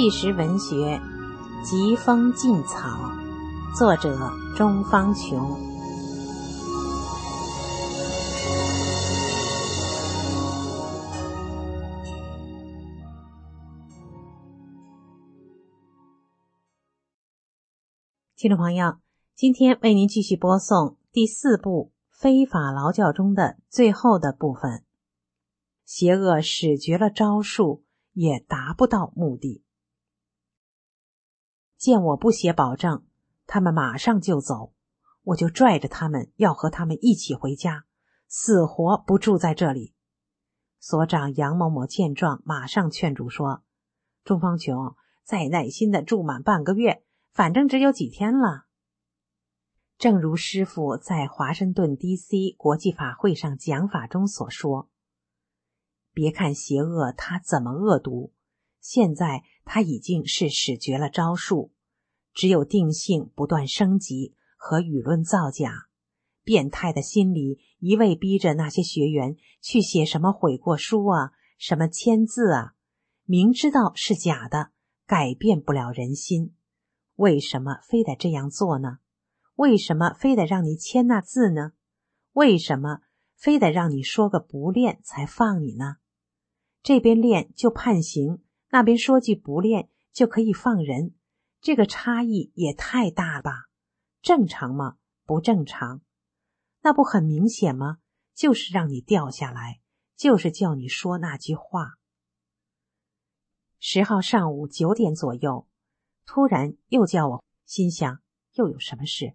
纪实文学《疾风劲草》，作者钟方琼。听众朋友，今天为您继续播送第四部《非法劳教》中的最后的部分。邪恶使绝了招数，也达不到目的。见我不写保证，他们马上就走，我就拽着他们要和他们一起回家，死活不住在这里。所长杨某某见状，马上劝阻说：“钟方琼，再耐心的住满半个月。”反正只有几天了。正如师傅在华盛顿 D.C. 国际法会上讲法中所说：“别看邪恶他怎么恶毒，现在他已经是使绝了招数。只有定性不断升级和舆论造假，变态的心理一味逼着那些学员去写什么悔过书啊，什么签字啊，明知道是假的，改变不了人心。”为什么非得这样做呢？为什么非得让你签那字呢？为什么非得让你说个不练才放你呢？这边练就判刑，那边说句不练就可以放人，这个差异也太大吧？正常吗？不正常？那不很明显吗？就是让你掉下来，就是叫你说那句话。十号上午九点左右。突然又叫我，心想又有什么事？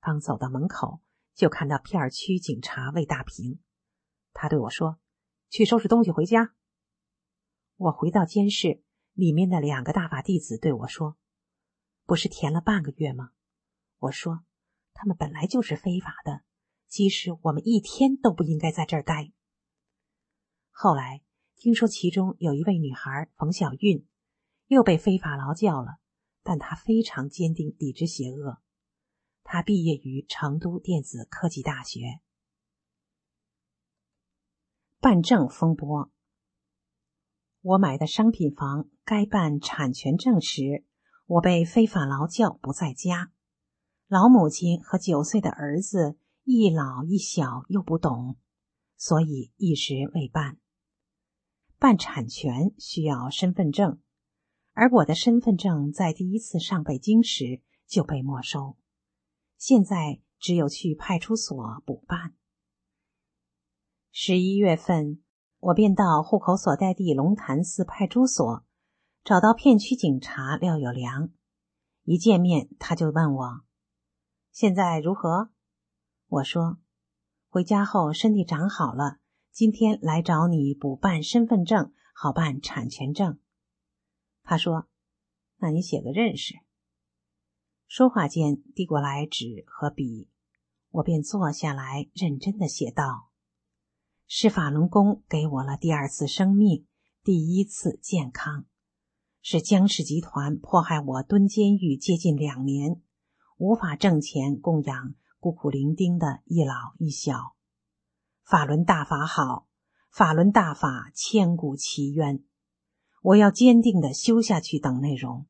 刚走到门口，就看到片区警察魏大平。他对我说：“去收拾东西回家。”我回到监室，里面的两个大法弟子对我说：“不是填了半个月吗？”我说：“他们本来就是非法的，其实我们一天都不应该在这儿待。”后来听说其中有一位女孩冯小韵又被非法劳教了。但她非常坚定抵制邪恶。她毕业于成都电子科技大学。办证风波。我买的商品房该办产权证时，我被非法劳教不在家。老母亲和九岁的儿子一老一小又不懂，所以一时未办。办产权需要身份证。而我的身份证在第一次上北京时就被没收，现在只有去派出所补办。十一月份，我便到户口所在地龙潭寺派出所，找到片区警察廖有良。一见面，他就问我：“现在如何？”我说：“回家后身体长好了，今天来找你补办身份证，好办产权证。”他说：“那你写个认识。”说话间递过来纸和笔，我便坐下来认真的写道：“是法轮功给我了第二次生命，第一次健康；是江氏集团迫害我蹲监狱接近两年，无法挣钱供养孤苦伶仃的一老一小。法轮大法好，法轮大法千古奇冤。”我要坚定的修下去等内容。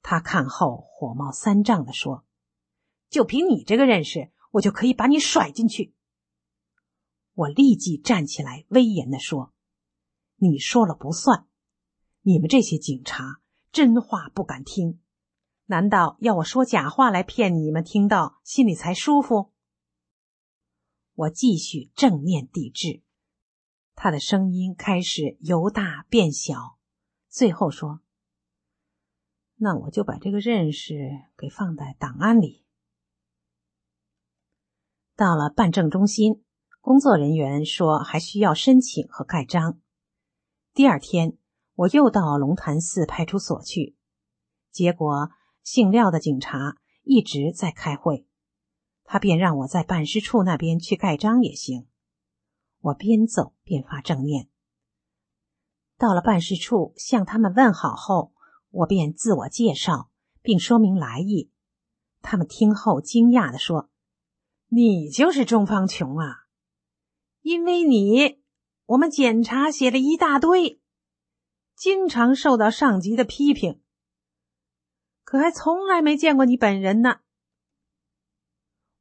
他看后火冒三丈的说：“就凭你这个认识，我就可以把你甩进去。”我立即站起来，威严的说：“你说了不算，你们这些警察真话不敢听，难道要我说假话来骗你们？听到心里才舒服？”我继续正面抵制。他的声音开始由大变小，最后说：“那我就把这个认识给放在档案里。”到了办证中心，工作人员说还需要申请和盖章。第二天，我又到龙潭寺派出所去，结果姓廖的警察一直在开会，他便让我在办事处那边去盖章也行。我边走边发正面。到了办事处，向他们问好后，我便自我介绍，并说明来意。他们听后惊讶的说：“你就是钟方琼啊！因为你，我们检查写了一大堆。经常受到上级的批评，可还从来没见过你本人呢。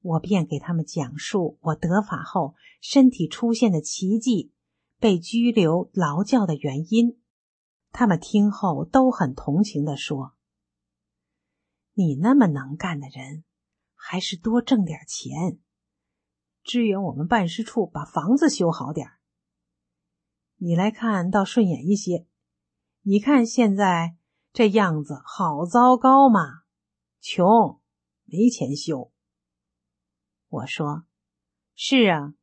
我便给他们讲述我得法后身体出现的奇迹，被拘留劳教的原因。他们听后都很同情的说：“你那么能干的人，还是多挣点钱，支援我们办事处把房子修好点你来看倒顺眼一些。你看现在这样子，好糟糕嘛！穷，没钱修。”我说：“是啊，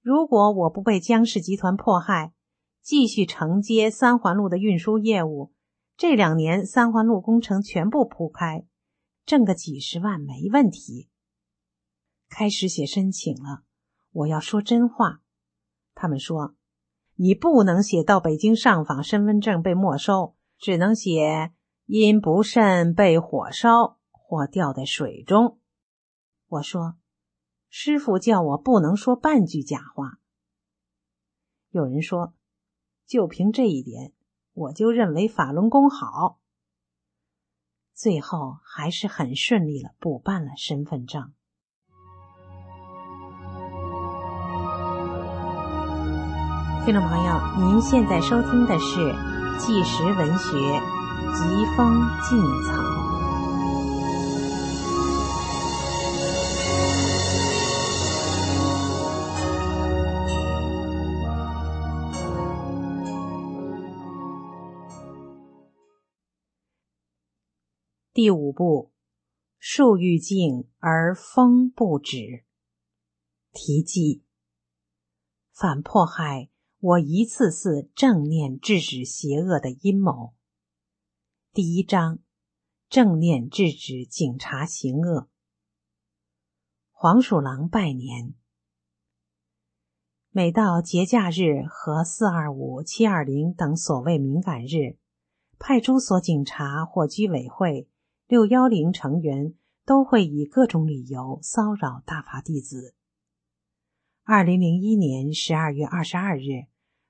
如果我不被江氏集团迫害，继续承接三环路的运输业务，这两年三环路工程全部铺开，挣个几十万没问题。开始写申请了，我要说真话。他们说，你不能写到北京上访，身份证被没收，只能写因不慎被火烧或掉在水中。我说。”师傅叫我不能说半句假话。有人说，就凭这一点，我就认为法轮功好。最后还是很顺利了，补办了身份证。听众朋友，您现在收听的是《纪实文学·疾风劲草》。第五部，树欲静而风不止。题记：反迫害我一次次正念制止邪恶的阴谋。第一章：正念制止警察行恶。黄鼠狼拜年。每到节假日和四二五、七二零等所谓敏感日，派出所警察或居委会。六幺零成员都会以各种理由骚扰大法弟子。二零零一年十二月二十二日，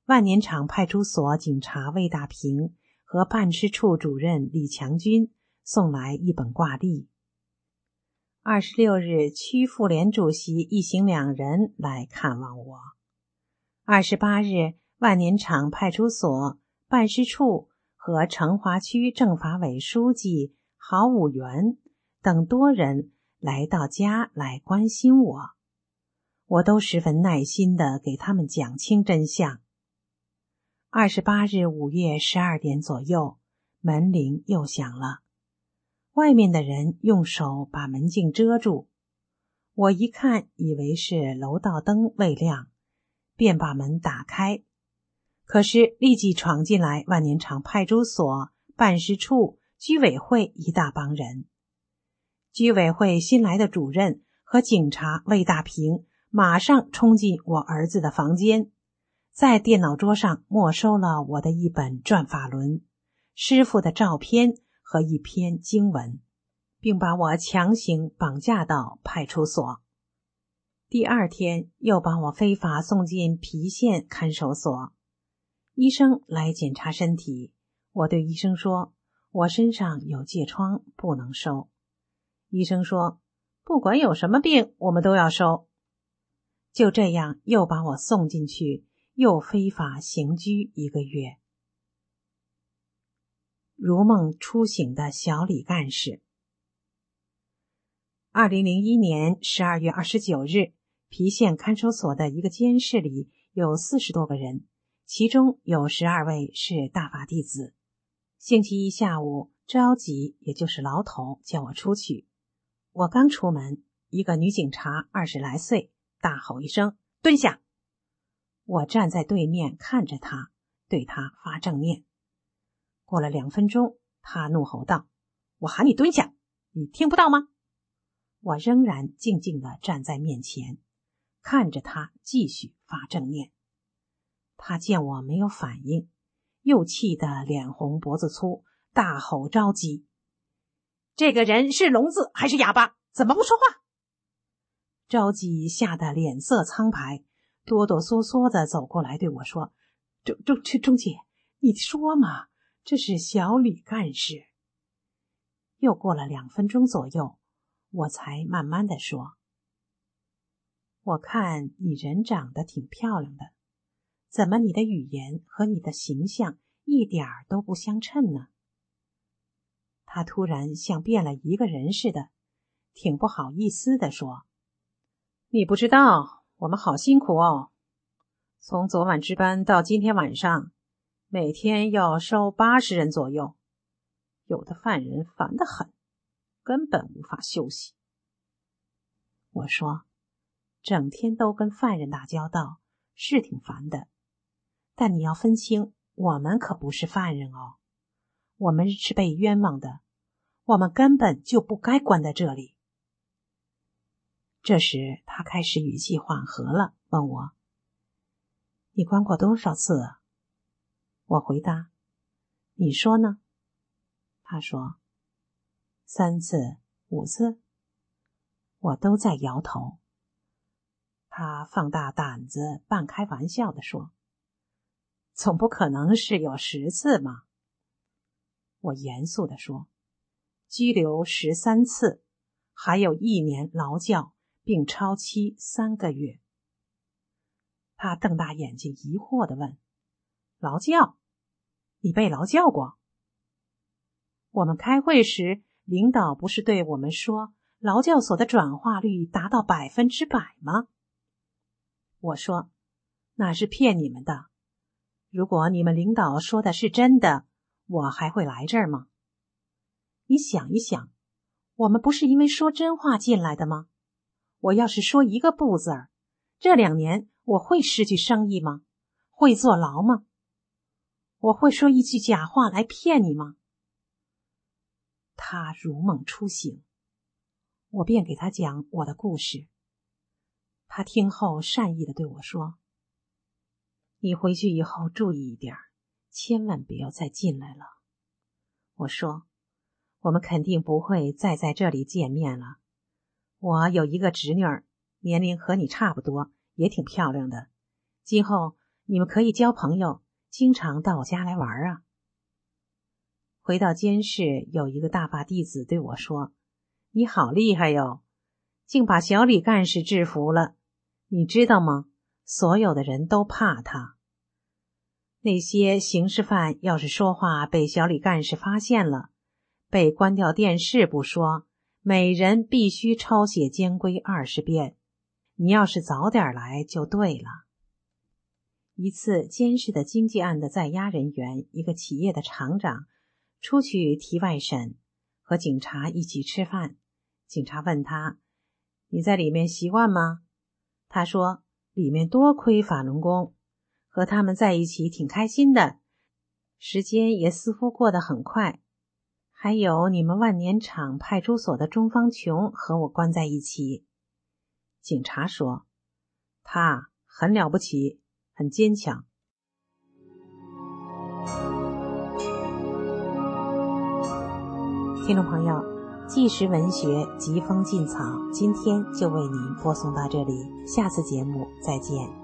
万年场派出所警察魏大平和办事处主任李强军送来一本挂历。二十六日，区妇联主席一行两人来看望我。二十八日，万年场派出所办事处和成华区政法委书记。郝武元等多人来到家来关心我，我都十分耐心的给他们讲清真相。二十八日午夜十二点左右，门铃又响了，外面的人用手把门镜遮住，我一看以为是楼道灯未亮，便把门打开，可是立即闯进来万年场派出所办事处。居委会一大帮人，居委会新来的主任和警察魏大平马上冲进我儿子的房间，在电脑桌上没收了我的一本《转法轮》师傅的照片和一篇经文，并把我强行绑架到派出所。第二天又把我非法送进郫县看守所。医生来检查身体，我对医生说。我身上有疥疮，不能收。医生说，不管有什么病，我们都要收。就这样，又把我送进去，又非法刑拘一个月。如梦初醒的小李干事。二零零一年十二月二十九日，郫县看守所的一个监室里有四十多个人，其中有十二位是大法弟子。星期一下午，着急，也就是牢头叫我出去。我刚出门，一个女警察，二十来岁，大吼一声：“蹲下！”我站在对面看着他，对他发正念。过了两分钟，他怒吼道：“我喊你蹲下，你听不到吗？”我仍然静静的站在面前，看着他继续发正念。他见我没有反应。又气得脸红脖子粗，大吼着急：“这个人是聋子还是哑巴？怎么不说话？”着急吓得脸色苍白，哆哆嗦嗦的走过来对我说：“钟钟钟姐，你说嘛，这是小李干事。又过了两分钟左右，我才慢慢的说：“我看你人长得挺漂亮的，怎么你的语言和你的形象一点儿都不相称呢？”他突然像变了一个人似的，挺不好意思的说：“你不知道，我们好辛苦哦，从昨晚值班到今天晚上。”每天要收八十人左右，有的犯人烦得很，根本无法休息。我说：“整天都跟犯人打交道，是挺烦的。但你要分清，我们可不是犯人哦，我们是被冤枉的，我们根本就不该关在这里。”这时，他开始语气缓和了，问我：“你关过多少次？”我回答：“你说呢？”他说：“三次、五次。”我都在摇头。他放大胆子，半开玩笑的说：“总不可能是有十次嘛？”我严肃的说：“拘留十三次，还有一年劳教，并超期三个月。”他瞪大眼睛，疑惑的问。劳教，你被劳教过？我们开会时，领导不是对我们说，劳教所的转化率达到百分之百吗？我说，那是骗你们的。如果你们领导说的是真的，我还会来这儿吗？你想一想，我们不是因为说真话进来的吗？我要是说一个不字儿，这两年我会失去生意吗？会坐牢吗？我会说一句假话来骗你吗？他如梦初醒，我便给他讲我的故事。他听后善意的对我说：“你回去以后注意一点，千万不要再进来了。”我说：“我们肯定不会再在这里见面了。我有一个侄女儿，年龄和你差不多，也挺漂亮的。今后你们可以交朋友。”经常到我家来玩啊！回到监室，有一个大法弟子对我说：“你好厉害哟，竟把小李干事制服了。你知道吗？所有的人都怕他。那些刑事犯要是说话被小李干事发现了，被关掉电视不说，每人必须抄写监规二十遍。你要是早点来就对了。”一次监视的经济案的在押人员，一个企业的厂长出去提外审，和警察一起吃饭。警察问他：“你在里面习惯吗？”他说：“里面多亏法轮功，和他们在一起挺开心的，时间也似乎过得很快。还有你们万年场派出所的钟方琼和我关在一起。”警察说：“他很了不起。”很坚强。听众朋友，纪实文学疾风劲草，今天就为您播送到这里，下次节目再见。